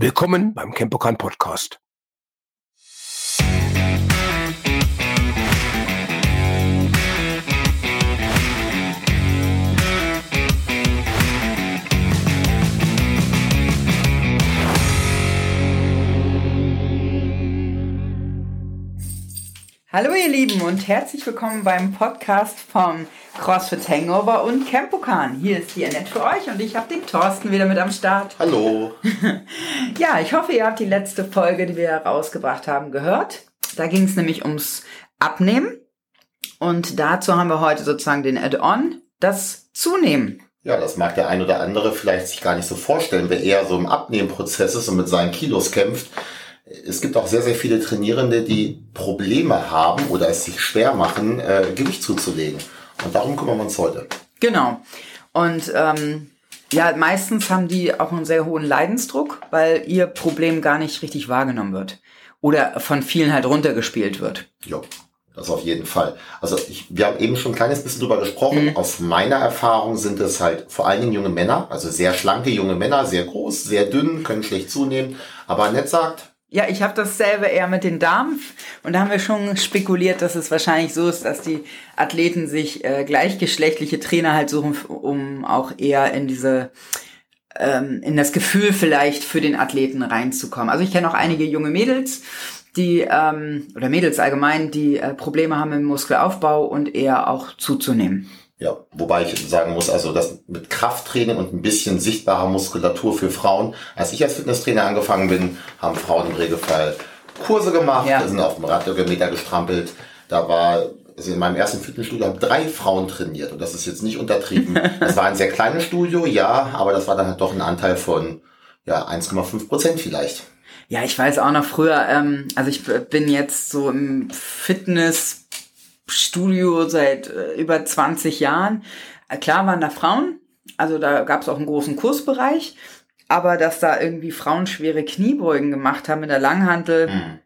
Willkommen beim Campokan Podcast. Hallo ihr Lieben und herzlich willkommen beim Podcast vom CrossFit Hangover und Campokan. Hier ist die Annette für euch und ich habe den Thorsten wieder mit am Start. Hallo. ja, ich hoffe, ihr habt die letzte Folge, die wir rausgebracht haben, gehört. Da ging es nämlich ums Abnehmen und dazu haben wir heute sozusagen den Add-on, das Zunehmen. Ja, das mag der ein oder andere vielleicht sich gar nicht so vorstellen, wer eher so im Abnehmprozess ist und mit seinen Kilos kämpft es gibt auch sehr, sehr viele Trainierende, die Probleme haben oder es sich schwer machen, äh, Gewicht zuzulegen. Und darum kümmern wir uns heute. Genau. Und ähm, ja, meistens haben die auch einen sehr hohen Leidensdruck, weil ihr Problem gar nicht richtig wahrgenommen wird. Oder von vielen halt runtergespielt wird. Ja, das auf jeden Fall. Also ich, wir haben eben schon ein kleines bisschen drüber gesprochen. Mhm. Aus meiner Erfahrung sind es halt vor allen Dingen junge Männer, also sehr schlanke junge Männer, sehr groß, sehr dünn, können schlecht zunehmen. Aber Annette sagt, ja, ich habe dasselbe eher mit den Damen und da haben wir schon spekuliert, dass es wahrscheinlich so ist, dass die Athleten sich äh, gleichgeschlechtliche Trainer halt suchen, um auch eher in diese ähm, in das Gefühl vielleicht für den Athleten reinzukommen. Also ich kenne auch einige junge Mädels, die ähm, oder Mädels allgemein, die äh, Probleme haben im Muskelaufbau und eher auch zuzunehmen. Ja, wobei ich sagen muss, also das mit Krafttraining und ein bisschen sichtbarer Muskulatur für Frauen. Als ich als Fitnesstrainer angefangen bin, haben Frauen im Regelfall Kurse gemacht, ja. sind auf dem Radergometer gestrampelt. Da war also in meinem ersten Fitnessstudio haben drei Frauen trainiert und das ist jetzt nicht untertrieben. Das war ein sehr kleines Studio, ja, aber das war dann halt doch ein Anteil von ja 1,5 Prozent vielleicht. Ja, ich weiß auch noch früher, ähm, also ich bin jetzt so im Fitness Studio seit äh, über 20 Jahren. Äh, klar waren da Frauen, also da gab es auch einen großen Kursbereich, aber dass da irgendwie Frauen schwere Kniebeugen gemacht haben mit der Langhantel. Mhm.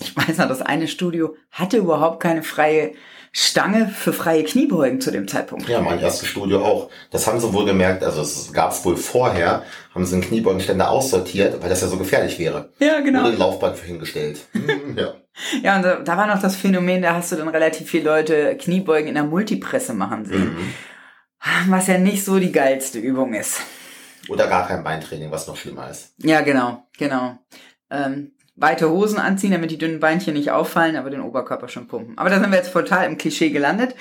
Ich weiß noch, das eine Studio hatte überhaupt keine freie Stange für freie Kniebeugen zu dem Zeitpunkt. Ja, mein erstes Studio auch. Das haben sie wohl gemerkt, also es gab es wohl vorher, haben sie einen Kniebeugenständer aussortiert, weil das ja so gefährlich wäre. Ja, genau. Wurde Laufband für hingestellt. Ja. Ja, und da, da, war noch das Phänomen, da hast du dann relativ viele Leute Kniebeugen in der Multipresse machen sehen. Mhm. Was ja nicht so die geilste Übung ist. Oder gar kein Beintraining, was noch schlimmer ist. Ja, genau, genau. Ähm, weite Hosen anziehen, damit die dünnen Beinchen nicht auffallen, aber den Oberkörper schon pumpen. Aber da sind wir jetzt total im Klischee gelandet.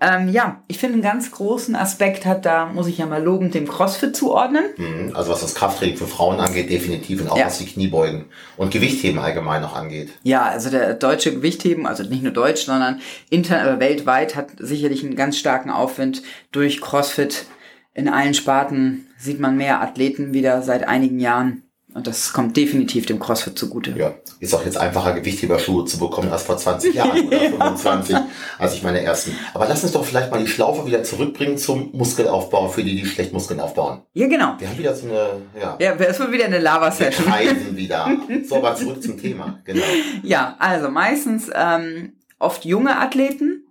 Ähm, ja, ich finde einen ganz großen Aspekt hat, da muss ich ja mal lobend dem CrossFit zuordnen. Mhm, also was das Krafttraining für Frauen angeht, definitiv und auch ja. was die Kniebeugen und Gewichtheben allgemein noch angeht. Ja, also der deutsche Gewichtheben, also nicht nur deutsch, sondern inter äh, weltweit hat sicherlich einen ganz starken Aufwind durch CrossFit. In allen Sparten sieht man mehr Athleten wieder seit einigen Jahren und das kommt definitiv dem CrossFit zugute. Ja, ist auch jetzt einfacher, Gewichtheberschuhe zu bekommen als vor 20 Jahren oder 25, als ich meine ersten. Aber lass uns doch vielleicht mal die Schlaufe wieder zurückbringen zum Muskelaufbau für die, die schlecht Muskeln aufbauen. Ja, genau. Wir haben wieder so eine, ja. Ja, es wird wieder eine Lava-Session. Wir kreisen wieder. So, aber zurück zum Thema. Genau. Ja, also meistens ähm, oft junge Athleten,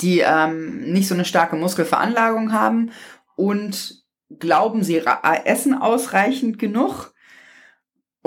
die ähm, nicht so eine starke Muskelveranlagung haben und glauben, sie essen ausreichend genug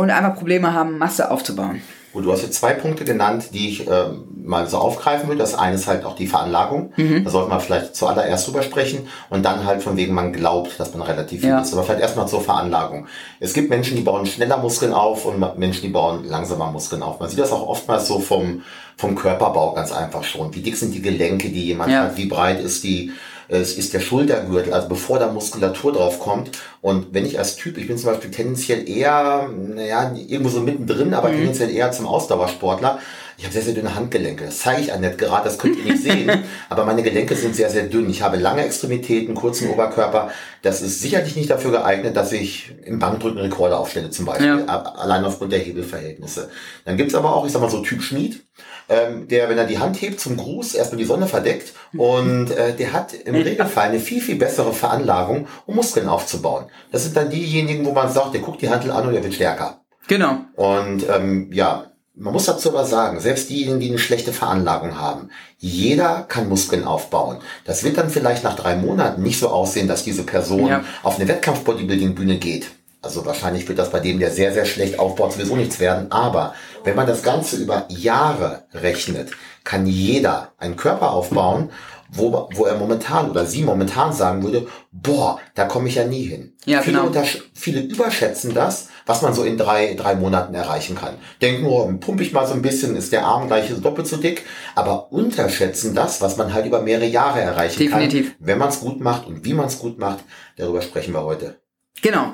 und einfach Probleme haben, Masse aufzubauen. Gut, du hast jetzt zwei Punkte genannt, die ich äh, mal so aufgreifen will. Das eine ist halt auch die Veranlagung. Mhm. Da sollte man vielleicht zuallererst drüber sprechen und dann halt von wegen man glaubt, dass man relativ viel ja. ist. Aber vielleicht erstmal zur Veranlagung. Es gibt Menschen, die bauen schneller Muskeln auf und Menschen, die bauen langsamer Muskeln auf. Man sieht das auch oftmals so vom, vom Körperbau ganz einfach schon. Wie dick sind die Gelenke, die jemand ja. hat? Wie breit ist die es ist der Schultergürtel, also bevor da Muskulatur drauf kommt. Und wenn ich als Typ, ich bin zum Beispiel tendenziell eher, naja, irgendwo so mittendrin, aber mhm. tendenziell eher zum Ausdauersportler. Ich habe sehr, sehr dünne Handgelenke. Das zeige ich Annette gerade, das könnt ihr nicht sehen. aber meine Gelenke sind sehr, sehr dünn. Ich habe lange Extremitäten, kurzen Oberkörper. Das ist sicherlich nicht dafür geeignet, dass ich im Bankdrücken Rekorde aufstelle zum Beispiel. Ja. Allein aufgrund der Hebelverhältnisse. Dann gibt's aber auch, ich sag mal so Typ Schmied ähm, der, wenn er die Hand hebt zum Gruß, erstmal die Sonne verdeckt und äh, der hat im Regelfall eine viel, viel bessere Veranlagung, um Muskeln aufzubauen. Das sind dann diejenigen, wo man sagt, der guckt die Handel an und er wird stärker. Genau. Und ähm, ja, man muss dazu aber sagen, selbst diejenigen, die eine schlechte Veranlagung haben, jeder kann Muskeln aufbauen. Das wird dann vielleicht nach drei Monaten nicht so aussehen, dass diese Person ja. auf eine Wettkampf-Bodybuilding-Bühne geht Also wahrscheinlich wird das bei dem, der sehr, sehr schlecht aufbaut, sowieso nichts werden. Aber wenn man das Ganze über Jahre rechnet, kann jeder einen Körper aufbauen, wo, wo er momentan oder sie momentan sagen würde, boah, da komme ich ja nie hin. Ja, viele, genau. viele überschätzen das, was man so in drei, drei Monaten erreichen kann. Denken, oh, pump ich mal so ein bisschen, ist der Arm gleich doppelt so dick, aber unterschätzen das, was man halt über mehrere Jahre erreichen Definitiv. kann, wenn man es gut macht und wie man es gut macht. Darüber sprechen wir heute. Genau.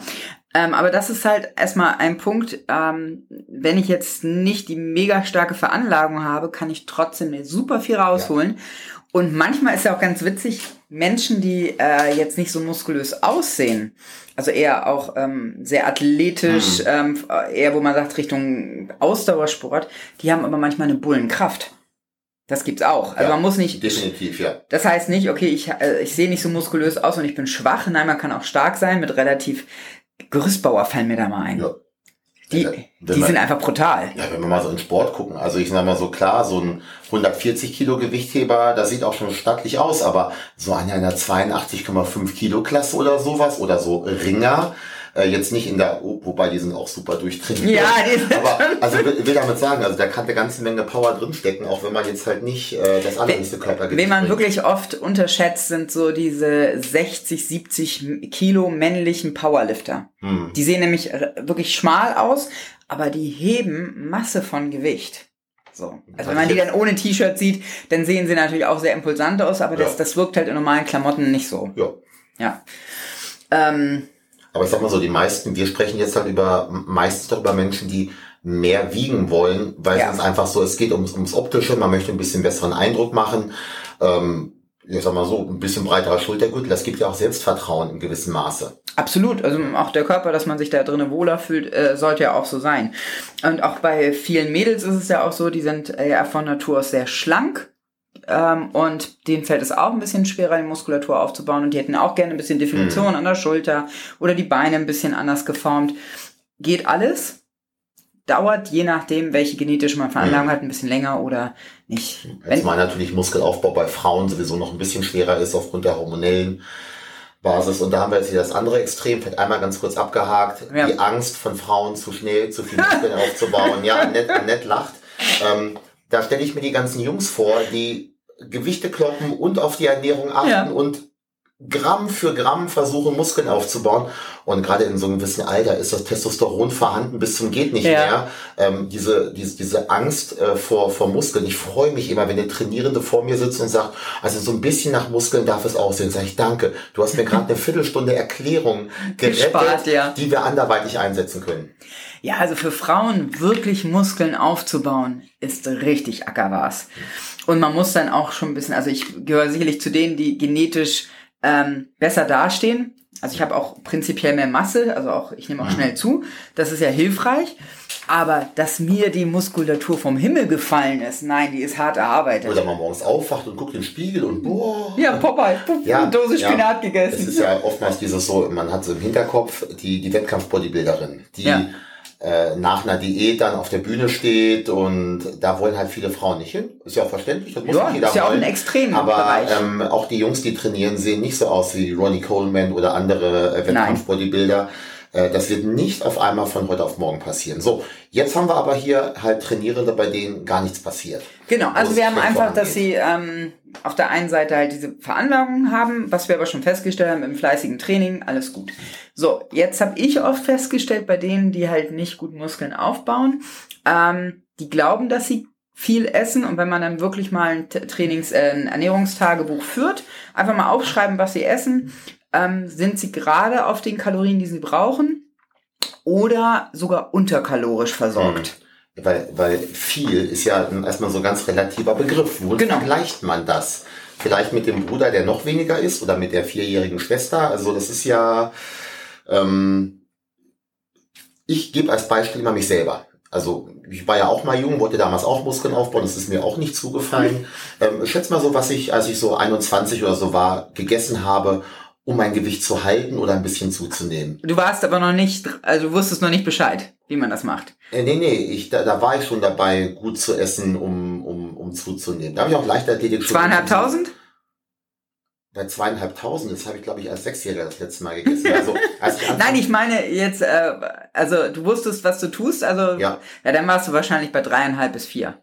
Ähm, aber das ist halt erstmal ein Punkt, ähm, wenn ich jetzt nicht die mega starke Veranlagung habe, kann ich trotzdem super viel rausholen. Und manchmal ist ja auch ganz witzig, Menschen, die äh, jetzt nicht so muskulös aussehen, also eher auch ähm, sehr athletisch, ähm, eher wo man sagt Richtung Ausdauersport, die haben aber manchmal eine Bullenkraft. Das gibt's auch. Also Ja, man muss nicht Definitiv, ja. das heißt nicht, okay, ich, äh, ich sehe nicht so muskulös aus und ich bin schwach. Nein, man kann auch stark sein mit relativ Gerüstbauer fallen mir da mal ein. ja. Die, die man- sind einfach brutal. Ja, wenn wir mal so in Sport gucken, also ich sag mal so klar, so ein 140 Kilo Gewichtheber, das sieht auch schon stattlich aus, aber so an einer 82,5 Kilo Klasse oder sowas oder so Ringer, äh, jetzt nicht in der, wobei die sind auch super durchtrainiert. Ja, die sind aber also will, will damit sagen, also da kann eine ganze Menge Power drinstecken, auch wenn man jetzt halt nicht äh, das allerhöchste Körpergewicht Wen man bringt. wirklich oft unterschätzt, sind so diese 60, 70 Kilo männlichen Powerlifter. Hm. Die sehen nämlich wirklich schmal aus, aber die heben Masse von Gewicht. So. Also wenn man die dann ohne T-Shirt sieht, dann sehen sie natürlich auch sehr impulsant aus, aber das, Ja. das wirkt halt in normalen Klamotten nicht so. Ja. Ja. Ähm, Aber ich sag mal so, die meisten, wir sprechen jetzt halt über meistens doch über Menschen, die mehr wiegen wollen, weil Ja. es ist einfach so, es geht ums, ums Optische, man möchte ein bisschen besseren Eindruck machen. Ähm, ich sag mal so, ein bisschen breiterer Schultergürtel, das gibt ja auch Selbstvertrauen in gewissem Maße. Absolut, also auch der Körper, dass man sich da drinnen wohler fühlt, äh, sollte ja auch so sein. Und auch bei vielen Mädels ist es ja auch so, die sind äh, ja von Natur aus sehr schlank ähm, und denen fällt es auch ein bisschen schwerer, die Muskulatur aufzubauen und die hätten auch gerne ein bisschen Definition an der Schulter oder die Beine ein bisschen anders geformt. Geht alles, dauert je nachdem, welche genetische man Veranlagung hat, ein bisschen länger oder nicht. Jetzt mal natürlich Muskelaufbau bei Frauen sowieso noch ein bisschen schwerer ist aufgrund der hormonellen Basis. Und da haben wir jetzt hier das andere Extrem, vielleicht einmal ganz kurz abgehakt. Ja. Die Angst von Frauen zu schnell, zu viel Muskeln aufzubauen. Ja, Annette, Annette lacht. Ähm, da stelle ich mir die ganzen Jungs vor, die Gewichte kloppen und auf die Ernährung achten Ja. und Gramm für Gramm versuchen, Muskeln aufzubauen. Und gerade in so einem gewissen Alter ist das Testosteron vorhanden bis zum geht nicht Ja. mehr. Ähm, diese, diese, diese Angst äh, vor, vor Muskeln. Ich freue mich immer, wenn eine Trainierende vor mir sitzt und sagt, also so ein bisschen nach Muskeln darf es aussehen. Sag ich, danke. Du hast mir gerade eine Viertelstunde Erklärung gerettet, Gespart, ja. die wir anderweitig einsetzen können. Ja, also für Frauen wirklich Muskeln aufzubauen, ist richtig Ackerwas. Und man muss dann auch schon ein bisschen, also ich gehöre sicherlich zu denen, die genetisch ähm, besser dastehen. Also ich habe auch prinzipiell mehr Masse, also auch ich nehme auch schnell zu. Das ist ja hilfreich. Aber dass mir die Muskulatur vom Himmel gefallen ist, nein, die ist hart erarbeitet. Oder man morgens aufwacht und guckt in den Spiegel und boah. ja, Popeye, pup, eine Dose Spinat gegessen. Es ist ja oftmals dieses so, man hat so im Hinterkopf die, die Wettkampf-Bodybuilderin, die Ja. Äh, nach einer Diät dann auf der Bühne steht und da wollen halt viele Frauen nicht hin. Ist ja auch verständlich, das muss Ja, jeder ist ja auch ein Extrembereich. Aber ähm, auch die Jungs, die trainieren, sehen nicht so aus wie Ronnie Coleman oder andere äh, Wettkampf-Bodybuilder. Das wird nicht auf einmal von heute auf morgen passieren. So, jetzt haben wir aber hier halt Trainierende, bei denen gar nichts passiert. Genau, also wir haben einfach, dass sie ähm, auf der einen Seite halt diese Veranlagung haben, was wir aber schon festgestellt haben im fleißigen Training, alles gut. So, jetzt habe ich oft festgestellt, bei denen, die halt nicht gut Muskeln aufbauen, ähm, die glauben, dass sie viel essen und wenn man dann wirklich mal ein Trainings-, äh, ein Ernährungstagebuch führt, einfach mal aufschreiben, was sie essen, ähm, sind sie gerade auf den Kalorien, die sie brauchen oder sogar unterkalorisch versorgt. Weil, weil viel ist ja erstmal so ein ganz relativer Begriff. Wo Genau. vergleicht man das? Vielleicht mit dem Bruder, der noch weniger ist, oder mit der vierjährigen Schwester. Also das ist ja, ähm, ich gebe als Beispiel immer mich selber. Also ich war ja auch mal jung, wollte damals auch Muskeln aufbauen, das ist mir auch nicht zugefallen. Ähm, schätz mal so, was ich, als ich so 21 oder so war, gegessen habe, um mein Gewicht zu halten oder ein bisschen zuzunehmen. Du warst aber noch nicht, also du wusstest noch nicht Bescheid, wie man das macht. Äh, nee, nee, ich, da, da war ich schon dabei, gut zu essen, um, um, um zuzunehmen. Da habe ich auch Leichtathletik schon. Zweieinhalbtausend? bei zweieinhalbtausend, das habe ich glaube ich als Sechsjähriger das letzte Mal gegessen. Also, als ich Nein, ich meine jetzt, äh, also du wusstest, was du tust, also Ja. ja, dann warst du wahrscheinlich bei dreieinhalb bis vier.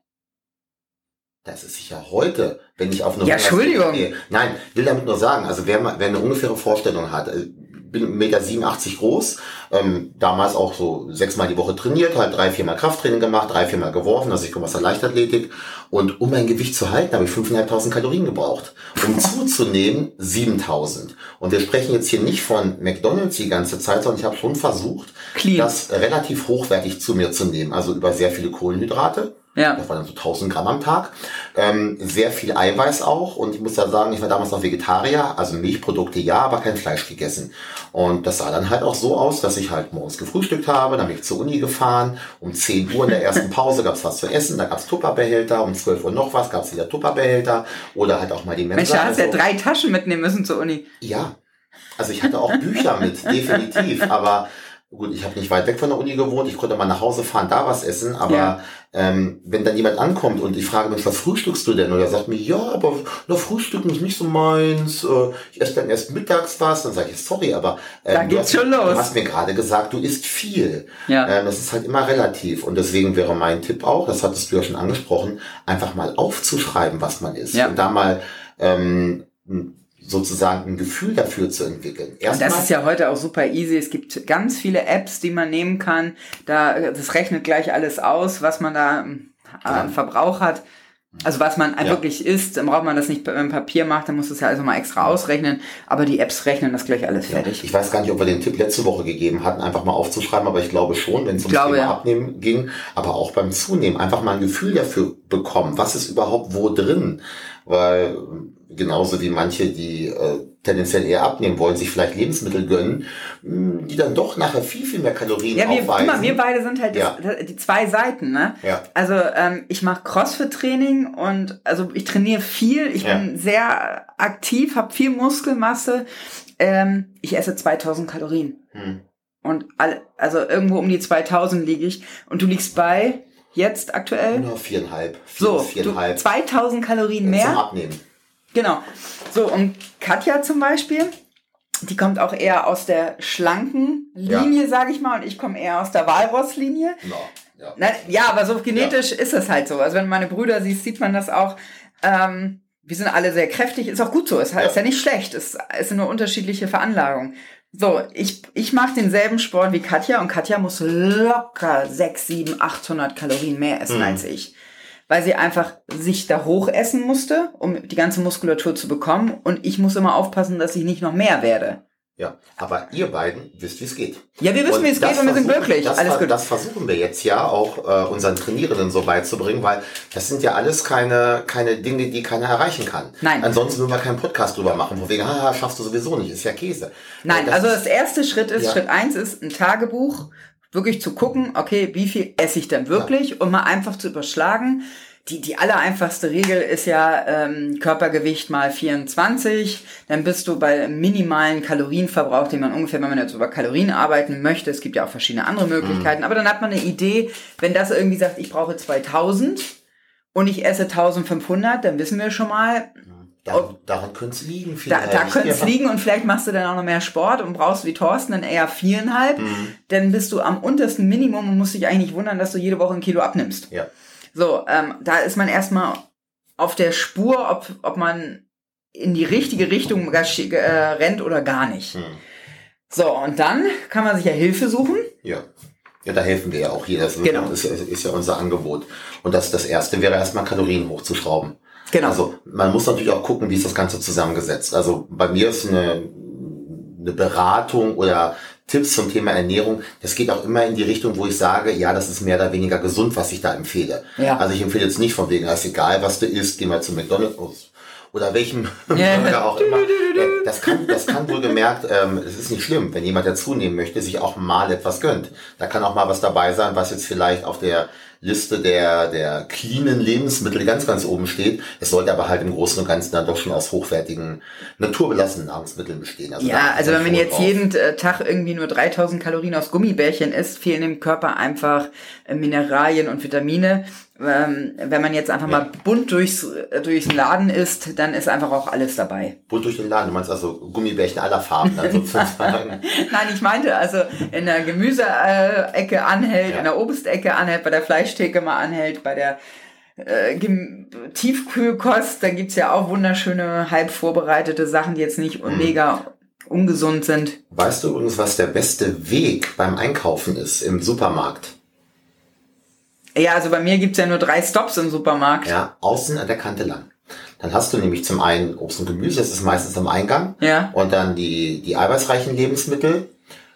Das ist sicher heute, wenn ich auf eine Ja, Entschuldigung. gehe. Nein, will damit nur sagen, also wer, mal- wer eine ungefähre Vorstellung hat, äh, bin 1,87 Meter groß, ähm, damals auch so sechsmal die Woche trainiert, halt drei, viermal Krafttraining gemacht, drei, viermal geworfen, also ich komme aus der Leichtathletik und um mein Gewicht zu halten, habe ich 5.500 Kalorien gebraucht. Um zuzunehmen, 7.000. Und wir sprechen jetzt hier nicht von McDonalds die ganze Zeit, sondern ich habe schon versucht, Clean. das relativ hochwertig zu mir zu nehmen, also über sehr viele Kohlenhydrate, Ja. das war dann so 1000 Gramm am Tag. Ähm, sehr viel Eiweiß auch. Und ich muss da sagen, ich war damals noch Vegetarier, also Milchprodukte ja, aber kein Fleisch gegessen. Und das sah dann halt auch so aus, dass ich halt morgens gefrühstückt habe, dann bin ich zur Uni gefahren. Um 10 Uhr in der ersten Pause gab's was zu essen, da gab's Tupperbehälter, um 12 Uhr noch was, gab's wieder Tupperbehälter oder halt auch mal die Mensa. Mensch, da hast du ja drei Taschen mitnehmen müssen zur Uni. ja, also ich hatte auch Bücher mit, definitiv. Aber gut, ich habe nicht weit weg von der Uni gewohnt. Ich konnte mal nach Hause fahren, da was essen. Aber Ja. ähm, wenn dann jemand ankommt und ich frage mich, was frühstückst du denn? Und er sagt mir, ja, aber na, Frühstücken ist nicht so meins. Äh, Ich esse dann erst mittags was. Dann sage ich, sorry, aber ähm, du, hast, du hast mir gerade gesagt, du isst viel. Ja. Ähm, das ist halt immer relativ. Und deswegen wäre mein Tipp auch, das hattest du ja schon angesprochen, einfach mal aufzuschreiben, was man isst. Ja. Und da mal ähm, sozusagen ein Gefühl dafür zu entwickeln. Und Erstmal, das ist ja heute auch super easy. Es gibt ganz viele Apps, die man nehmen kann. Da, das rechnet gleich alles aus, was man da ähm, an Verbrauch hat. Also was man Ja. wirklich isst, dann braucht man das nicht beim Papier macht, dann muss es ja also mal extra ausrechnen. Aber die Apps rechnen das gleich alles ja, fertig. ich weiß gar nicht, ob wir den Tipp letzte Woche gegeben hatten, einfach mal aufzuschreiben, aber ich glaube schon, wenn es ums glaube, Thema ja. Abnehmen ging, aber auch beim Zunehmen, einfach mal ein Gefühl dafür bekommen, was ist überhaupt wo drin. Weil äh, genauso wie manche, die äh, tendenziell eher abnehmen wollen, sich vielleicht Lebensmittel gönnen, mh, die dann doch nachher viel, viel mehr Kalorien Ja, wir, guck aufweisen. mal, wir beide sind halt Ja. das, die zwei Seiten, ne? Ja. Also ähm, ich mache Crossfit-Training und also ich trainiere viel, ich Ja. bin sehr aktiv, habe viel Muskelmasse. Ähm, ich esse 2000 Kalorien Hm. und all, also irgendwo um die 2000 liege ich und du liegst bei jetzt aktuell Nur viereinhalb, vier so viereinhalb 2000 Kalorien zum mehr. Abnehmen. Genau. So, und Katja zum Beispiel, die kommt auch eher aus der schlanken Linie, sage ich mal, und ich komme eher aus der Walross-Linie. Ja, ja. Na, ja, aber so genetisch ist es halt so. Also wenn du meine Brüder siehst, sieht man das auch. Ähm, wir sind alle sehr kräftig, ist auch gut so, ist, Ja. ist ja nicht schlecht, es, es sind nur unterschiedliche Veranlagungen. So, ich, ich mache denselben Sport wie Katja und Katja muss locker 6, 7, 800 Kalorien mehr essen Mhm. als ich. Weil sie einfach sich da hoch essen musste, um die ganze Muskulatur zu bekommen und ich muss immer aufpassen, dass ich nicht noch mehr werde. Ja, aber ihr beiden wisst, wie es geht. Ja, wir wissen, wie es geht und wir sind glücklich. Das, Alles gut. Das versuchen wir jetzt ja auch äh, unseren Trainierenden so beizubringen, weil das sind ja alles keine, keine Dinge, die keiner erreichen kann. Nein. Ansonsten würden wir keinen Podcast drüber machen, von wegen, haha, schaffst du sowieso nicht, ist ja Käse. Nein, Äh, das also ist- das erste Schritt ist, Ja. Schritt eins ist ein Tagebuch, wirklich zu gucken, okay, wie viel esse ich denn wirklich? Und mal einfach zu überschlagen. Die, die aller einfachste Regel ist ja ähm, Körpergewicht mal 24, dann bist du bei minimalen Kalorienverbrauch, den man ungefähr, wenn man jetzt über Kalorien arbeiten möchte, es gibt ja auch verschiedene andere Möglichkeiten, aber dann hat man eine Idee, wenn das irgendwie sagt, ich brauche 2000 und ich esse 1500, dann wissen wir schon mal, Daran, daran könnte es liegen da, vielleicht. da könnte es liegen und vielleicht machst du dann auch noch mehr Sport und brauchst wie Thorsten dann eher viereinhalb. Mhm. Dann bist du am untersten Minimum und musst dich eigentlich wundern, dass du jede Woche ein Kilo abnimmst. Ja. So, ähm, da ist man erstmal auf der Spur, ob, ob man in die richtige Richtung äh, rennt oder gar nicht. Hm. So, und dann kann man sich ja Hilfe suchen. Ja. Ja, da helfen wir ja auch hier. Das Genau. ist, ist, ist ja unser Angebot. Und das, das erste wäre erstmal Kalorien hochzuschrauben. Genau. Also man muss natürlich auch gucken, wie ist das Ganze zusammengesetzt. Also bei mir ist eine, eine Beratung oder Tipps zum Thema Ernährung, das geht auch immer in die Richtung, wo ich sage, ja, das ist mehr oder weniger gesund, was ich da empfehle. Ja. Also ich empfehle jetzt nicht von wegen, es ist egal, was du isst, geh mal zu McDonald's oder welchem Ja. Burger auch immer. Äh, Das kann, das kann wohl gemerkt, ähm, es ist nicht schlimm, wenn jemand, der zunehmen möchte, sich auch mal etwas gönnt. Da kann auch mal was dabei sein, was jetzt vielleicht auf der Liste der, der cleanen Lebensmittel ganz, ganz oben steht. Es sollte aber halt im Großen und Ganzen dann doch schon aus hochwertigen, naturbelassenen Nahrungsmitteln bestehen. Also Ja, also wenn man jetzt drauf. jeden äh, Tag irgendwie nur 3000 Kalorien aus Gummibärchen isst, fehlen dem Körper einfach äh, Mineralien und Vitamine. Ähm, wenn man jetzt einfach Ja. mal bunt durchs, äh, durchs Laden isst, dann ist einfach auch alles dabei. Bunt durch den Laden. Du meinst also Gummibärchen aller Farben dann sozusagen. Nein, ich meinte also in der Gemüseecke anhält, Ja. in der Obstecke anhält, bei der Fleischtheke mal anhält, bei der äh, Tiefkühlkost, da gibt's ja auch wunderschöne, halb vorbereitete Sachen, die jetzt nicht Mhm. mega ungesund sind. weißt du übrigens, was der beste Weg beim Einkaufen ist im Supermarkt? Ja, also bei mir gibt's ja nur drei Stops im Supermarkt. Ja, außen an der Kante lang. Dann hast du nämlich zum einen Obst und Gemüse, das ist meistens am Eingang. Ja. Und dann die, die eiweißreichen Lebensmittel,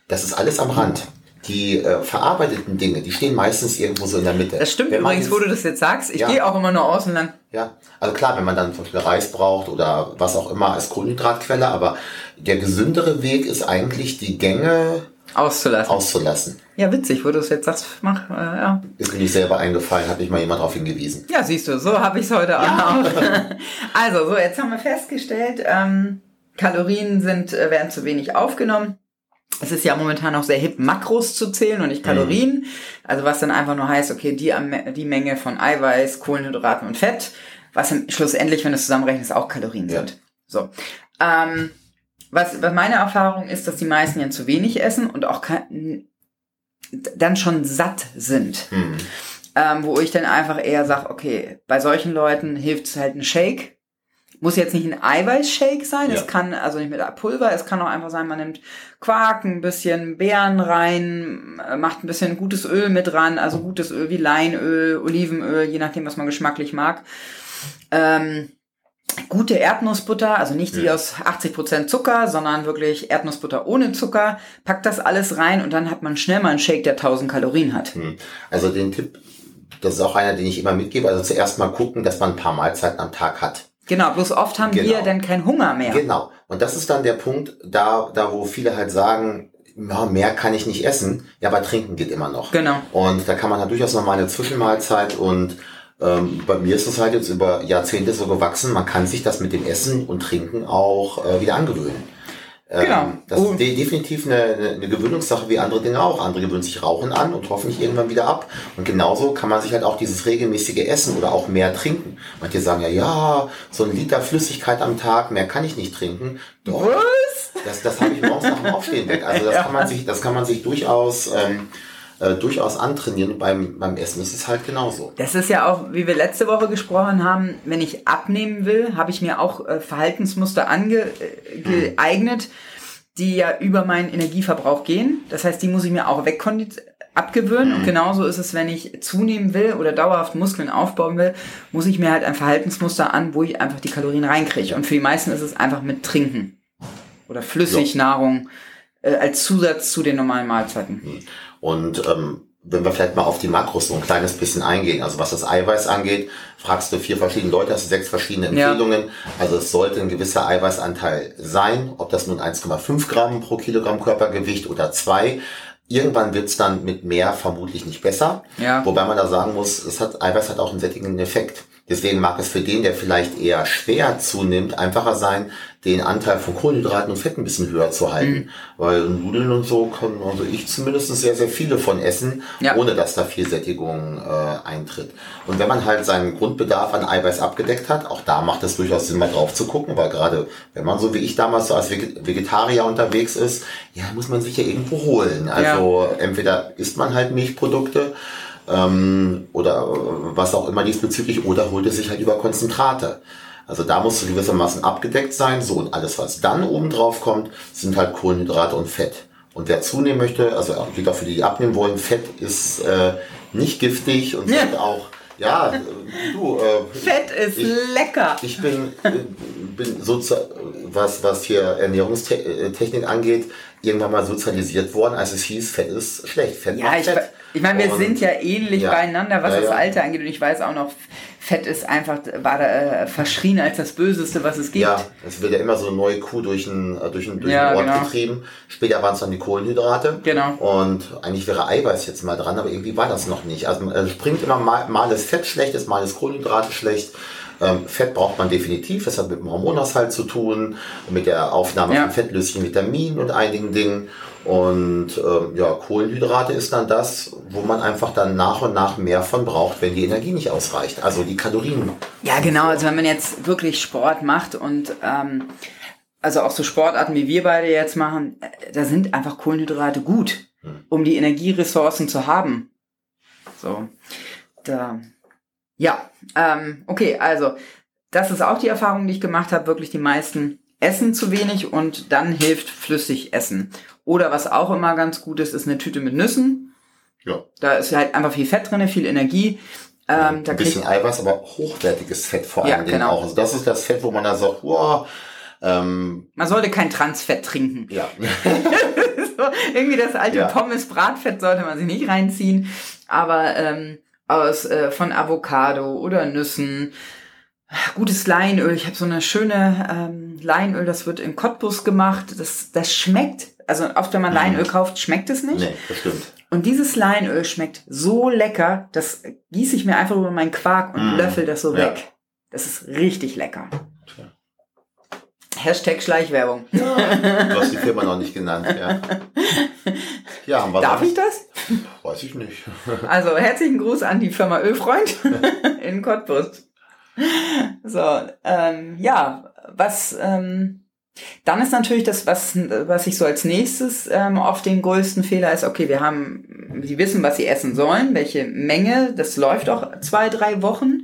das ist alles am Rand. Die äh, verarbeiteten Dinge, die stehen meistens irgendwo so in der Mitte. Das stimmt Wenn übrigens, wo du das jetzt sagst. Ich Ja. gehe auch immer nur außen lang. Ja, also klar, wenn man dann zum Beispiel Reis braucht oder was auch immer als Kohlenhydratquelle, aber der gesündere Weg ist eigentlich, die Gänge Auszulassen. auszulassen. Ja, witzig, wo du es jetzt sagst. Mach, äh, ja. Ist mir nicht selber eingefallen, hat mich mal jemand darauf hingewiesen. Ja, siehst du, so habe ich es heute auch. also, so, jetzt haben wir festgestellt, ähm, Kalorien sind, äh, werden zu wenig aufgenommen. Es ist ja momentan auch sehr hip, Makros zu zählen und nicht Kalorien. Also was dann einfach nur heißt, okay, die, die Menge von Eiweiß, Kohlenhydraten und Fett, was im, schlussendlich, wenn du es zusammenrechnest, auch Kalorien Ja. sind. So. Ähm, was, was meine Erfahrung ist, dass die meisten ja zu wenig essen und auch kein, dann schon satt sind Hm. ähm, wo ich dann einfach eher sage, okay, bei solchen Leuten hilft es halt ein Shake. Muss jetzt nicht ein Eiweißshake sein, Ja. es kann also nicht mit Pulver, es kann auch einfach sein, man nimmt Quark, ein bisschen Beeren rein, macht ein bisschen gutes Öl mit dran, also gutes Öl wie Leinöl, Olivenöl, je nachdem, was man geschmacklich mag. Ähm, gute Erdnussbutter, also nicht die Ja. aus 80% Zucker, sondern wirklich Erdnussbutter ohne Zucker, packt das alles rein und dann hat man schnell mal einen Shake, der 1000 Kalorien hat. Hm. Also den Tipp, das ist auch einer, den ich immer mitgebe. Also zuerst mal gucken, dass man ein paar Mahlzeiten am Tag hat. Genau, bloß oft haben wir Genau. dann keinen Hunger mehr. Genau. Und das ist dann der Punkt, da, da wo viele halt sagen, ja, mehr kann ich nicht essen, ja, aber trinken geht immer noch. Genau. Und da kann man halt durchaus noch mal eine Zwischenmahlzeit und ähm, bei mir ist es halt jetzt über Jahrzehnte so gewachsen, man kann sich das mit dem Essen und Trinken auch äh, wieder angewöhnen. Ähm, Genau. Das ist de definitiv eine, eine- Gewöhnungssache wie andere Dinge auch. Andere gewöhnen sich Rauchen an und hoffentlich irgendwann wieder ab. Und genauso kann man sich halt auch dieses regelmäßige Essen oder auch mehr trinken. Manche sagen ja, ja, so ein Liter Flüssigkeit am Tag, mehr kann ich nicht trinken. Doch, Was? das, das habe ich morgens nach dem Aufstehen weg. Also das Ja. kann man sich, das kann man sich durchaus, ähm, äh, durchaus antrainieren beim, beim Essen. ist es halt genauso. Das ist ja auch, wie wir letzte Woche gesprochen haben, wenn ich abnehmen will, habe ich mir auch äh, Verhaltensmuster angeeignet, die ja über meinen Energieverbrauch gehen. Das heißt, die muss ich mir auch wegkondit abgewöhnen. Und genauso ist es, wenn ich zunehmen will oder dauerhaft Muskeln aufbauen will, muss ich mir halt ein Verhaltensmuster an, wo ich einfach die Kalorien reinkriege. Und für die meisten ist es einfach mit Trinken oder Flüssignahrung äh, als Zusatz zu den normalen Mahlzeiten. Und ähm, wenn wir vielleicht mal auf die Makros so ein kleines bisschen eingehen, also was das Eiweiß angeht, fragst du vier verschiedene Leute, hast du sechs verschiedene Ja. Empfehlungen. Also es sollte ein gewisser Eiweißanteil sein, ob das nun 1,5 Gramm pro Kilogramm Körpergewicht oder zwei. Irgendwann wird's dann mit mehr vermutlich nicht besser. Ja. Wobei man da sagen muss, es hat, Eiweiß hat auch einen sättigenden Effekt. Deswegen mag es für den, der vielleicht eher schwer zunimmt, einfacher sein, den Anteil von Kohlenhydraten und Fett ein bisschen höher zu halten. Mhm. Weil Nudeln und so können also ich zumindest sehr, sehr viele von essen, Ja. ohne dass da viel Sättigung äh, eintritt. Und wenn man halt seinen Grundbedarf an Eiweiß abgedeckt hat, auch da macht es durchaus Sinn, mal drauf zu gucken, weil gerade wenn man so wie ich damals so als Veget- Vegetarier unterwegs ist, ja, muss man sich ja irgendwo holen. Also entweder isst man halt Milchprodukte, ähm, oder äh, was auch immer diesbezüglich oder holt es sich halt über Konzentrate. Also da muss gewissermaßen abgedeckt sein. So, und alles, was dann oben drauf kommt, sind halt Kohlenhydrate und Fett. Und wer zunehmen möchte, also auch auch für die, die abnehmen wollen, Fett ist äh, nicht giftig und Ja. Fett auch, ja, äh, du, äh, Fett ist ich, lecker. ich bin, äh, bin sozusagen, was, was hier Ernährungstechnik angeht, irgendwann mal sozialisiert worden, als es hieß, Fett ist schlecht. Fett Ja, macht Fett. Ich meine, wir Und- sind ja ähnlich Ja. beieinander, was Ja, das. Alter angeht. Und ich weiß auch noch, Fett ist einfach, war da äh, verschrien als das Böseste, was es gibt. Ja, es wird ja immer so eine neue Kuh durch den, äh, durch durch Ja, Ort genau. getrieben. Später waren es dann die Kohlenhydrate. Genau. Und eigentlich wäre Eiweiß jetzt mal dran, aber irgendwie war das noch nicht. Also äh, springt immer mal, mal ist Fett schlecht, ist mal ist Kohlenhydrate schlecht. Ähm, Fett braucht man definitiv, das hat mit dem Hormonhaushalt zu tun, mit der Aufnahme Ja. von Fettlöslichen, Vitaminen und einigen Dingen. Und ähm, ja, Kohlenhydrate ist dann das, wo man einfach dann nach und nach mehr von braucht, wenn die Energie nicht ausreicht. Also die Kalorien. Ja, genau. Also wenn man jetzt wirklich Sport macht und ähm, also auch so Sportarten wie wir beide jetzt machen, äh, da sind einfach Kohlenhydrate gut, um die Energieressourcen zu haben. So, da, ja, ähm, okay, also das ist auch die Erfahrung, die ich gemacht habe. Wirklich die meisten essen zu wenig und dann hilft flüssig essen. Oder was auch immer ganz gut ist, ist eine Tüte mit Nüssen. Ja. Da ist halt einfach viel Fett drin, viel Energie. Ähm, da ein bisschen Eiweiß, aber hochwertiges Fett vor Ja, allen Dingen genau. auch. Also das ist das Fett, wo man dann sagt, wow, ähm, Man sollte kein Transfett trinken. ja. so, irgendwie das alte Ja. Pommes-Bratfett sollte man sich nicht reinziehen. Aber ähm, aus äh, von Avocado oder Nüssen, gutes Leinöl. Ich habe so eine schöne ähm, Leinöl, das wird in Cottbus gemacht. Das, das schmeckt. Also oft, wenn man Leinöl kauft, schmeckt es nicht. nee, das stimmt. Und dieses Leinöl schmeckt so lecker, das gieße ich mir einfach über meinen Quark und Mm. löffel das so Ja. weg. Das ist richtig lecker. Tja. Hashtag Schleichwerbung. Du hast die Firma noch nicht genannt, ja. Ja, haben wir Darf sonst? ich das? Weiß ich nicht. Also herzlichen Gruß an die Firma Ölfreund in Cottbus. So, ähm, ja, was ähm, dann ist natürlich das, was, was ich so als nächstes ähm, oft den größten Fehler ist, okay, wir haben, sie wissen, was sie essen sollen, welche Menge, das läuft auch zwei, drei Wochen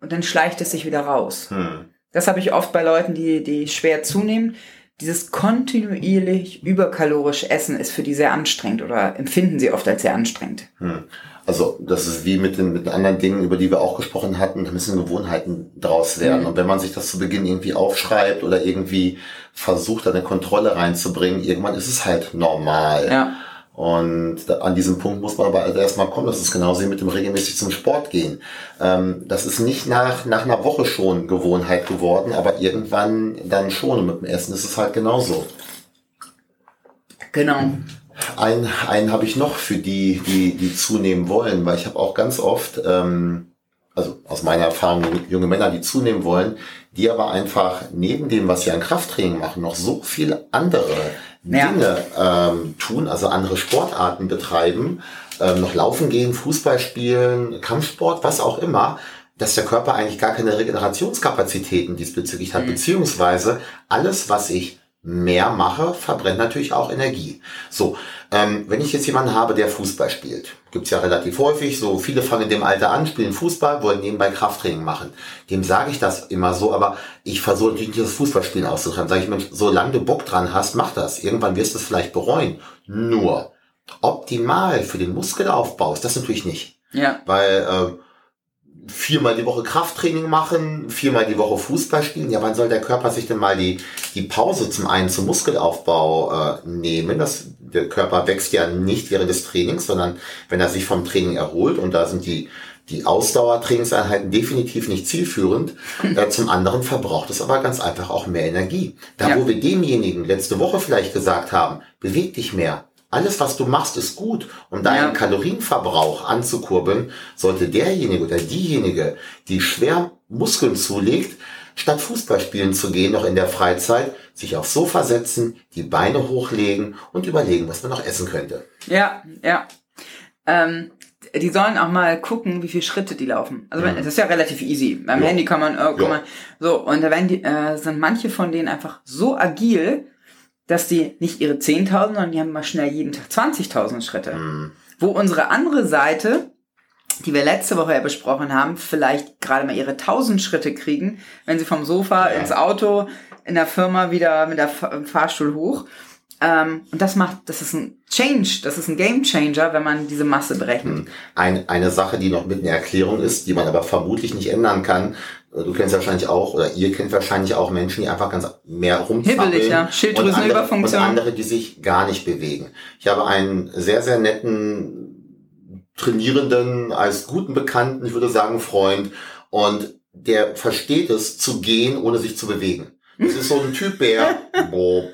und dann schleicht es sich wieder raus. Hm. Das habe ich oft bei Leuten, die, die schwer zunehmen. Dieses kontinuierlich überkalorisch Essen ist für die sehr anstrengend oder empfinden sie oft als sehr anstrengend. Hm. Also das ist wie mit den, mit den anderen Dingen, über die wir auch gesprochen hatten, da müssen Gewohnheiten draus werden. Mhm. Und wenn man sich das zu Beginn irgendwie aufschreibt oder irgendwie versucht, da eine Kontrolle reinzubringen, irgendwann ist es halt normal. Ja. Und an diesem Punkt muss man aber also erstmal kommen. Das ist genauso wie mit dem regelmäßig zum Sport gehen. Ähm, das ist nicht nach, nach einer Woche schon Gewohnheit geworden, aber irgendwann dann schon. Und mit dem Essen ist es halt genauso. Genau. Einen, einen habe ich noch für die, die, die zunehmen wollen, weil ich habe auch ganz oft, ähm, also aus meiner Erfahrung, junge Männer, die zunehmen wollen, die aber einfach neben dem, was sie an Krafttraining machen, noch so viele andere Ja. Dinge ähm, tun, also andere Sportarten betreiben, ähm, noch laufen gehen, Fußball spielen, Kampfsport, was auch immer, dass der Körper eigentlich gar keine Regenerationskapazitäten diesbezüglich hat, beziehungsweise alles, was ich mehr mache, verbrennt natürlich auch Energie. So, ähm, wenn ich jetzt jemanden habe, der Fußball spielt, gibt's ja relativ häufig, so viele fangen in dem Alter an, spielen Fußball, wollen nebenbei Krafttraining machen. Dem sage ich das immer so, aber ich versuche natürlich nicht das Fußballspielen auszutreiben. Sage ich, Mensch, solange du Bock dran hast, mach das. Irgendwann wirst du es vielleicht bereuen. Nur, optimal für den Muskelaufbau ist das natürlich nicht. Ja. Weil äh, viermal die Woche Krafttraining machen, viermal die Woche Fußball spielen. Ja, wann soll der Körper sich denn mal die, die Pause zum einen zum Muskelaufbau äh, nehmen? Das, der Körper wächst ja nicht während des Trainings, sondern wenn er sich vom Training erholt und da sind die die Ausdauertrainingseinheiten definitiv nicht zielführend. Äh, zum anderen verbraucht es aber ganz einfach auch mehr Energie. Da, Ja. wo wir demjenigen letzte Woche vielleicht gesagt haben, beweg dich mehr. Alles, was du machst, ist gut. Um deinen Ja. Kalorienverbrauch anzukurbeln, sollte derjenige oder diejenige, die schwer Muskeln zulegt, statt Fußball spielen zu gehen, noch in der Freizeit, sich aufs Sofa setzen, die Beine hochlegen und überlegen, was man noch essen könnte. Ja, ja. Ähm, die sollen auch mal gucken, wie viele Schritte die laufen. Also Mhm. das ist ja relativ easy. Beim Ja. Handy kann man, äh, kann man so und da werden die, äh, sind manche von denen einfach so agil, dass die nicht ihre 10.000, sondern die haben mal schnell jeden Tag 20.000 Schritte. Hm. Wo unsere andere Seite, die wir letzte Woche ja besprochen haben, vielleicht gerade mal ihre 1000 Schritte kriegen, wenn sie vom Sofa Ja. ins Auto in der Firma wieder mit der Fahrstuhl hoch. Ähm, und das macht, das ist ein Change, das ist ein Game Changer, wenn man diese Masse berechnet. Ein, eine Sache, die noch mit einer Erklärung ist, die man aber vermutlich nicht ändern kann. Äh, Du kennst wahrscheinlich auch, oder ihr kennt wahrscheinlich auch Menschen, die einfach ganz mehr rumzappeln. Hibbelig, ja. Und Schilddrüsenüberfunktion. andere, und andere, die sich gar nicht bewegen. Ich habe einen sehr, sehr netten Trainierenden als guten Bekannten, ich würde sagen Freund, und der versteht es zu gehen, ohne sich zu bewegen. Das ist so ein Typ, der bob,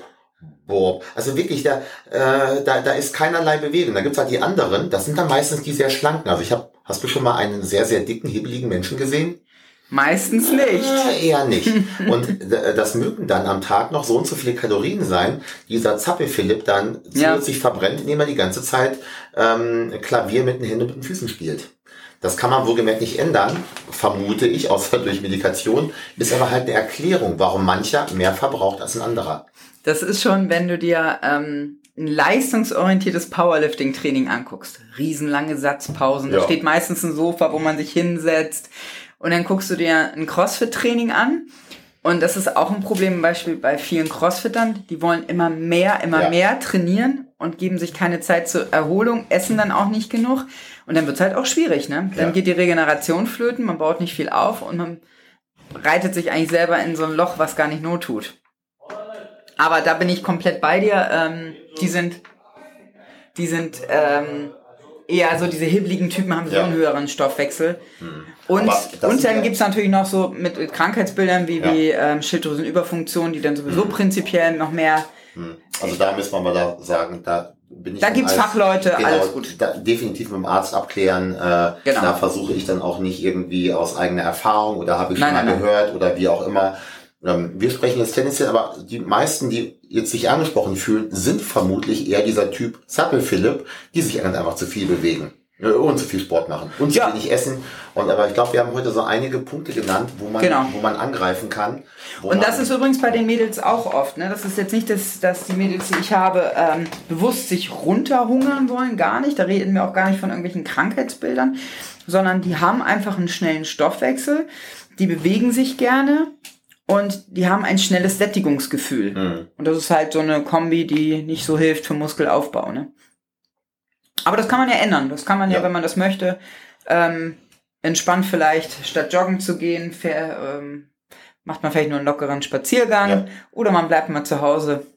bob. Also wirklich, da, äh, da, da ist keinerlei Bewegung. Da gibt's halt die anderen, das sind dann meistens die sehr schlanken. Also ich habe, hast du schon mal einen sehr, sehr dicken, hibbeligen Menschen gesehen? Meistens nicht. Äh, eher nicht. Und das mögen dann am Tag noch so und so viele Kalorien sein, die dieser Zappel-Philipp dann Ja. zusätzlich verbrennt, indem er die ganze Zeit ähm, Klavier mit den Händen und mit den Füßen spielt. Das kann man wohlgemerkt nicht ändern, vermute ich, außer durch Medikation, ist aber halt eine Erklärung, warum mancher mehr verbraucht als ein anderer. Das ist schon, wenn du dir ähm, ein leistungsorientiertes Powerlifting-Training anguckst. Riesenlange Satzpausen. Da Ja. steht meistens ein Sofa, wo man sich hinsetzt. Und dann guckst du dir ein CrossFit-Training an. Und das ist auch ein Problem, zum Beispiel bei vielen Crossfittern. Die wollen immer mehr, immer Ja. mehr trainieren und geben sich keine Zeit zur Erholung, essen dann auch nicht genug. Und dann wird's halt auch schwierig, ne? Dann Ja. geht die Regeneration flöten, man baut nicht viel auf und man reitet sich eigentlich selber in so ein Loch, was gar nicht not tut. Aber da bin ich komplett bei dir. Ähm, die sind, die sind ähm, eher so diese hibbeligen Typen haben so Ja. einen höheren Stoffwechsel. Und, das und sind dann ja- gibt's natürlich noch so mit, Krankheitsbildern wie, Ja. wie ähm, Schilddrüsenüberfunktion, die dann sowieso prinzipiell noch mehr. Also da müssen wir mal da sagen, da bin ich Da gibt's Fachleute, alles gut. Da, definitiv mit dem Arzt abklären. Äh, Genau. Da versuche ich dann auch nicht irgendwie aus eigener Erfahrung oder habe ich Nein, mal nein, nein. gehört oder wie auch immer. Ähm, wir sprechen jetzt tendenziell, aber die meisten, die jetzt sich angesprochen fühlen, sind vermutlich eher dieser Typ Zappel-Philipp, die sich einfach zu viel bewegen. äh, Und zu viel Sport machen und zu Ja. wenig essen. Und aber ich glaube, wir haben heute so einige Punkte genannt, wo man, Genau. wo man angreifen kann. Und das ist übrigens bei den Mädels auch oft. Ne? Das ist jetzt nicht, dass, dass die Mädels, die ich habe, ähm, bewusst sich runterhungern wollen. Gar nicht. Da reden wir auch gar nicht von irgendwelchen Krankheitsbildern. Sondern die haben einfach einen schnellen Stoffwechsel. Die bewegen sich gerne. Und die haben ein schnelles Sättigungsgefühl. Hm. Und das ist halt so eine Kombi, die nicht so hilft für Muskelaufbau. Ne? Aber das kann man ja ändern. Das kann man ja, Ja. wenn man das möchte, ähm, entspannt vielleicht statt joggen zu gehen, fair, ähm, macht man vielleicht nur einen lockeren Spaziergang Ja. oder man bleibt mal zu Hause.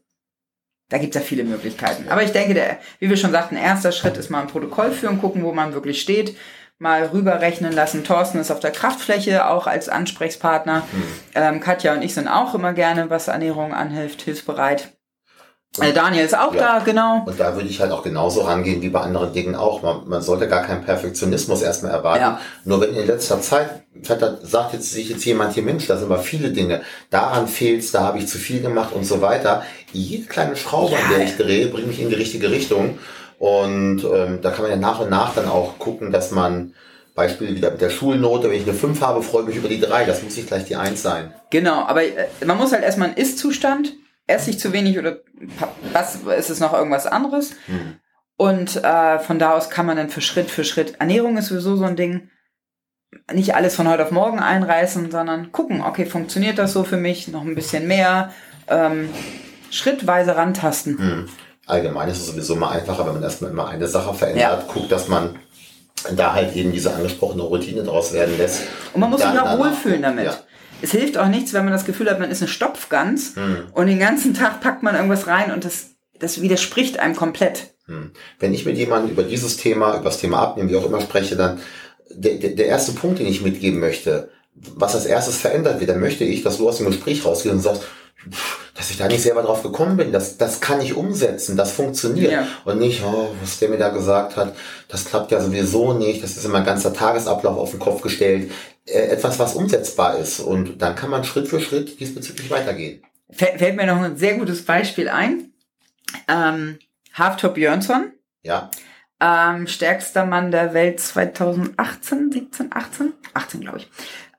Da gibt's ja viele Möglichkeiten. Aber ich denke, der, wie wir schon sagten, erster Schritt ist mal ein Protokoll führen, gucken, wo man wirklich steht, mal rüberrechnen lassen. Thorsten ist auf der Kraftfläche auch als Ansprechpartner. Ähm, Katja und ich sind auch immer gerne, was Ernährung anhilft, hilfsbereit. Äh, Daniel ist auch Ja. da, genau. Und da würde ich halt auch genauso rangehen wie bei anderen Dingen auch. Man, man sollte gar keinen Perfektionismus erstmal erwarten. Ja. Nur wenn in letzter Zeit, sagt jetzt sich jetzt jemand hier, Mensch, da sind aber viele Dinge, daran fehlt's, da habe ich zu viel gemacht und so weiter. Jede kleine Schraube, an Ja. der ich drehe, bringt mich in die richtige Richtung. Und ähm, da kann man ja nach und nach dann auch gucken, dass man Beispiel wieder mit der Schulnote, wenn ich eine 5 habe, freue ich mich über die 3. Das muss nicht gleich die 1 sein. Genau, aber äh, man muss halt erstmal einen Ist-Zustand, esse ich zu wenig oder was ist es noch irgendwas anderes? Hm. Und äh, von da aus kann man dann für Schritt für Schritt, Ernährung ist sowieso so ein Ding, nicht alles von heute auf morgen einreißen, sondern gucken, okay, funktioniert das so für mich, noch ein bisschen mehr, ähm, schrittweise rantasten. Hm. Allgemein ist es sowieso mal einfacher, wenn man erstmal immer eine Sache verändert, guckt, dass man da halt eben diese angesprochene Routine draus werden lässt. Und man muss sich auch wohlfühlen damit. Ja. Es hilft auch nichts, wenn man das Gefühl hat, man ist eine Stopfgans Hm. und den ganzen Tag packt man irgendwas rein und das, das widerspricht einem komplett. Hm. Wenn ich mit jemandem über dieses Thema, über das Thema Abnehmen, wie auch immer spreche, dann der, der, der erste Punkt, den ich mitgeben möchte, was als erstes verändert wird, dann möchte ich, dass du aus dem Gespräch rausgehst und sagst, pff, dass ich da nicht selber drauf gekommen bin, das, das kann ich umsetzen, das funktioniert. Ja. Und nicht, oh, was der mir da gesagt hat, das klappt ja sowieso nicht, das ist immer ein ganzer Tagesablauf auf den Kopf gestellt. Äh, etwas, was umsetzbar ist. Und dann kann man Schritt für Schritt diesbezüglich weitergehen. Fällt, mir noch ein sehr gutes Beispiel ein. Ähm, Halftop Björnsson, Ja, ähm, stärkster Mann der Welt 2018, 17, 18? 18, glaube ich.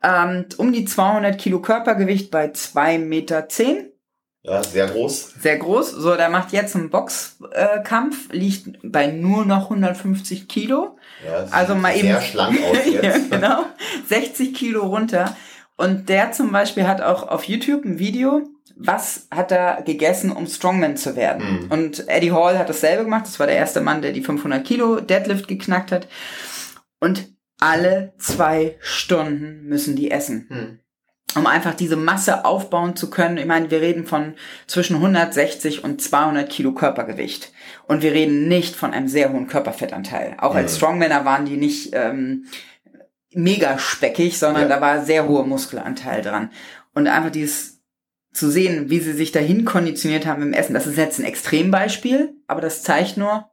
Ähm, um die 200 Kilo Körpergewicht bei 2,10 Meter. Ja, sehr groß. Sehr groß. So, der macht jetzt einen Boxkampf, äh, liegt bei nur noch 150 Kilo. Ja, Also mal sehr eben. schlank aus ja, jetzt. genau. 60 Kilo runter. Und der zum Beispiel hat auch auf YouTube ein Video, was hat er gegessen, um Strongman zu werden. Mhm. Und Eddie Hall hat dasselbe gemacht. Das war der erste Mann, der die 500 Kilo Deadlift geknackt hat. Und alle zwei Stunden müssen die essen Hm. Um einfach diese Masse aufbauen zu können. Ich meine, wir reden von zwischen 160 und 200 Kilo Körpergewicht. Und wir reden nicht von einem sehr hohen Körperfettanteil. Auch als Mhm. Strongmänner waren die nicht ähm, mega speckig, sondern Ja. da war sehr hoher Muskelanteil dran. Und einfach dieses zu sehen, wie sie sich dahin konditioniert haben im Essen. Das ist jetzt ein Extrembeispiel, aber das zeigt nur,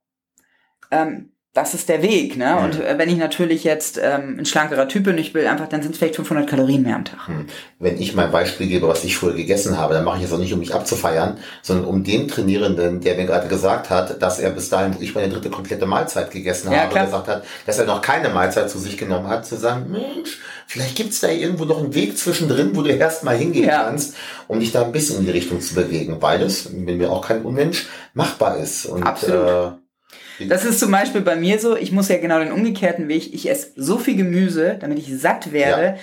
ähm, das ist der Weg, ne? Und äh, wenn ich natürlich jetzt ähm, ein schlankerer Typ bin, ich will einfach, dann sind es vielleicht 500 Kalorien mehr am Tag. Hm. Wenn ich mein Beispiel gebe, was ich früher gegessen habe, dann mache ich es auch nicht, um mich abzufeiern, sondern um den Trainierenden, der mir gerade gesagt hat, dass er bis dahin, wo ich meine dritte komplette Mahlzeit gegessen Ja, habe, klar. gesagt hat, dass er noch keine Mahlzeit zu sich genommen hat, zu sagen, Mensch, vielleicht gibt's da irgendwo noch einen Weg zwischendrin, wo du erst mal hingehen Ja. kannst, um dich da ein bisschen in die Richtung zu bewegen, weil es, bin mir auch kein Unmensch, machbar ist. Und, Absolut. Äh, Das ist zum Beispiel bei mir so, ich muss ja genau den umgekehrten Weg. Ich esse so viel Gemüse, damit ich satt werde, Ja.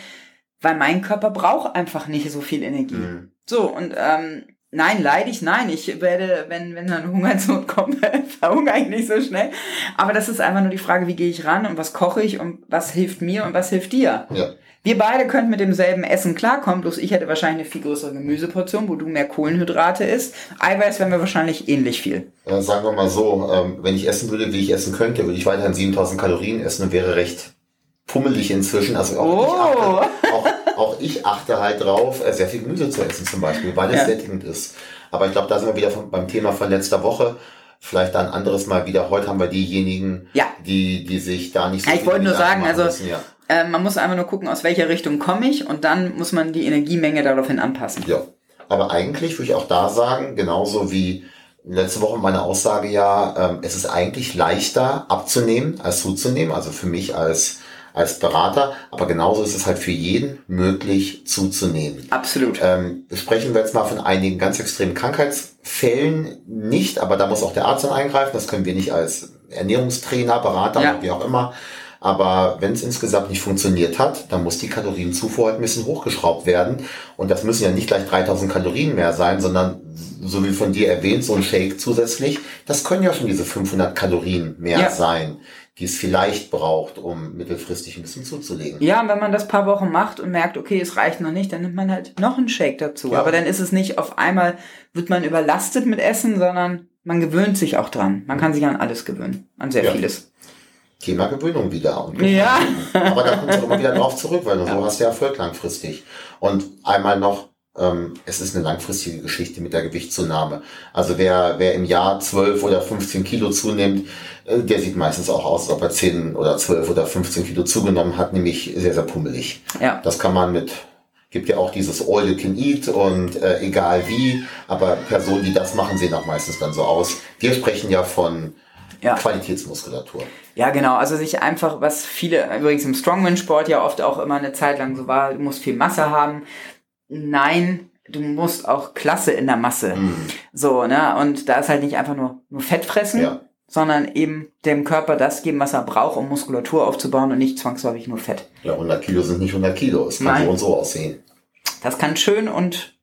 weil mein Körper braucht einfach nicht so viel Energie. mh. So, und ähm, nein, leide ich, nein, ich werde, wenn, wenn dann Hungersnot kommt, verhungere ich nicht so schnell. Aber das ist einfach nur die Frage, wie gehe ich ran und was koche ich und was hilft mir und was hilft dir. ja. Wir beide könnten mit demselben Essen klarkommen, bloß ich hätte wahrscheinlich eine viel größere Gemüseportion, wo du mehr Kohlenhydrate isst. Eiweiß wären wir wahrscheinlich ähnlich viel. Äh, sagen wir mal so, ähm, wenn ich essen würde, wie ich essen könnte, würde ich weiterhin 7000 Kalorien essen und wäre recht pummelig inzwischen. Also auch, ich, Oh. achte, auch, auch ich achte halt drauf, äh, sehr viel Gemüse zu essen zum Beispiel, weil es Ja. sättigend ist. Aber ich glaube, da sind wir wieder von, beim Thema von letzter Woche. Vielleicht ein anderes Mal wieder. Heute haben wir diejenigen, Ja. die, die sich da nicht so Ja, ich wollte nur sagen, also- müssen, ja. Äh, man muss einfach nur gucken, aus welcher Richtung komme ich und dann muss man die Energiemenge daraufhin anpassen. Ja, aber eigentlich würde ich auch da sagen, genauso wie letzte Woche meine Aussage ja, ähm, es ist eigentlich leichter abzunehmen als zuzunehmen, also für mich als, als Berater, aber genauso ist es halt für jeden möglich zuzunehmen. Absolut. Ähm, sprechen wir jetzt mal von einigen ganz extremen Krankheitsfällen nicht, aber da muss auch der Arzt dann eingreifen. Das können wir nicht als Ernährungstrainer, Berater Ja. wie auch immer. Aber wenn es insgesamt nicht funktioniert hat, dann muss die Kalorienzufuhr halt ein bisschen hochgeschraubt werden. Und das müssen ja nicht gleich 3000 Kalorien mehr sein, sondern so wie von dir erwähnt, so ein Shake zusätzlich, das können ja schon diese 500 Kalorien mehr Ja. sein, die es vielleicht braucht, um mittelfristig ein bisschen zuzulegen. Ja, und wenn man das paar Wochen macht und merkt, okay, es reicht noch nicht, dann nimmt man halt noch einen Shake dazu. Ja. Aber dann ist es nicht auf einmal, wird man überlastet mit Essen, sondern man gewöhnt sich auch dran. Man kann sich an alles gewöhnen, an sehr Ja. vieles. Thema Gewöhnung wieder. Und Ja. Aber da kommst du immer wieder drauf zurück, weil nur so hast du ja Erfolg langfristig. Und einmal noch, ähm, es ist eine langfristige Geschichte mit der Gewichtszunahme. Also wer, wer im Jahr 12 oder 15 Kilo zunimmt, äh, der sieht meistens auch aus, als ob er 10 oder 12 oder 15 Kilo zugenommen hat, nämlich sehr, sehr pummelig. Ja. Das kann man mit, gibt ja auch dieses All you can eat und äh, egal wie, aber Personen, die das machen, sehen auch meistens dann so aus. Wir sprechen ja von Ja. Qualitätsmuskulatur. Ja, genau. Also sich einfach, was viele, übrigens im Strongman-Sport ja oft auch immer eine Zeit lang so war, du musst viel Masse haben. Nein, du musst auch Klasse in der Masse. Mhm. So, ne? Und da ist halt nicht einfach nur, nur Fett fressen, Ja. sondern eben dem Körper das geben, was er braucht, um Muskulatur aufzubauen und nicht zwangsläufig nur Fett. Ja, 100 Kilo sind nicht 100 Kilo. Es kann Nein. so und so aussehen. Das kann schön und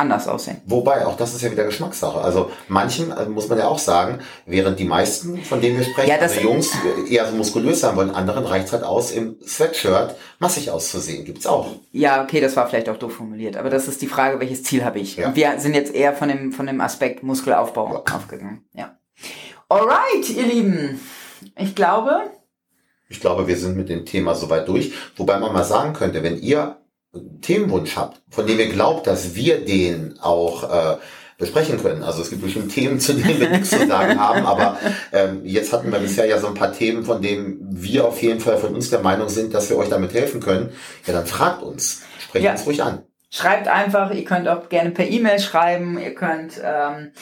anders aussehen. Wobei, auch das ist ja wieder Geschmackssache. Also manchen, also muss man ja auch sagen, während die meisten, von denen wir sprechen, Ja, also Jungs eher so muskulös sein wollen, anderen reicht halt aus, im Sweatshirt massig auszusehen. Gibt's auch. Ja, okay, das war vielleicht auch doof formuliert, aber das ist die Frage, welches Ziel habe ich? Ja. Und wir sind jetzt eher von dem, von dem Aspekt Muskelaufbau Ja. aufgegangen. Ja. Alright, ihr Lieben. Ich glaube, Ich glaube, wir sind mit dem Thema soweit durch. Wobei man mal sagen könnte, wenn ihr Themenwunsch habt, von dem ihr glaubt, dass wir den auch äh, besprechen können. Also es gibt bestimmt Themen, zu denen wir nichts zu sagen haben, aber ähm, jetzt hatten wir bisher ja so ein paar Themen, von denen wir auf jeden Fall von uns der Meinung sind, dass wir euch damit helfen können. Ja, dann fragt uns. Sprecht Ja. uns ruhig an. schreibt einfach, ihr könnt auch gerne per E-Mail schreiben, ihr könnt ähm,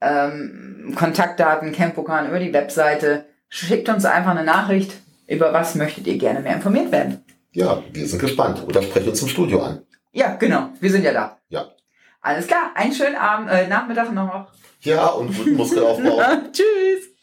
ähm, Kontaktdaten, Campokan über die Webseite. Schickt uns einfach eine Nachricht, über was möchtet ihr gerne mehr informiert werden. Ja, wir sind gespannt. Oder sprecht uns im Studio an. Ja, genau, wir sind ja da. Ja. Alles klar, einen schönen Abend, äh, Nachmittag noch. Ja, und guten Muskelaufbau. Tschüss.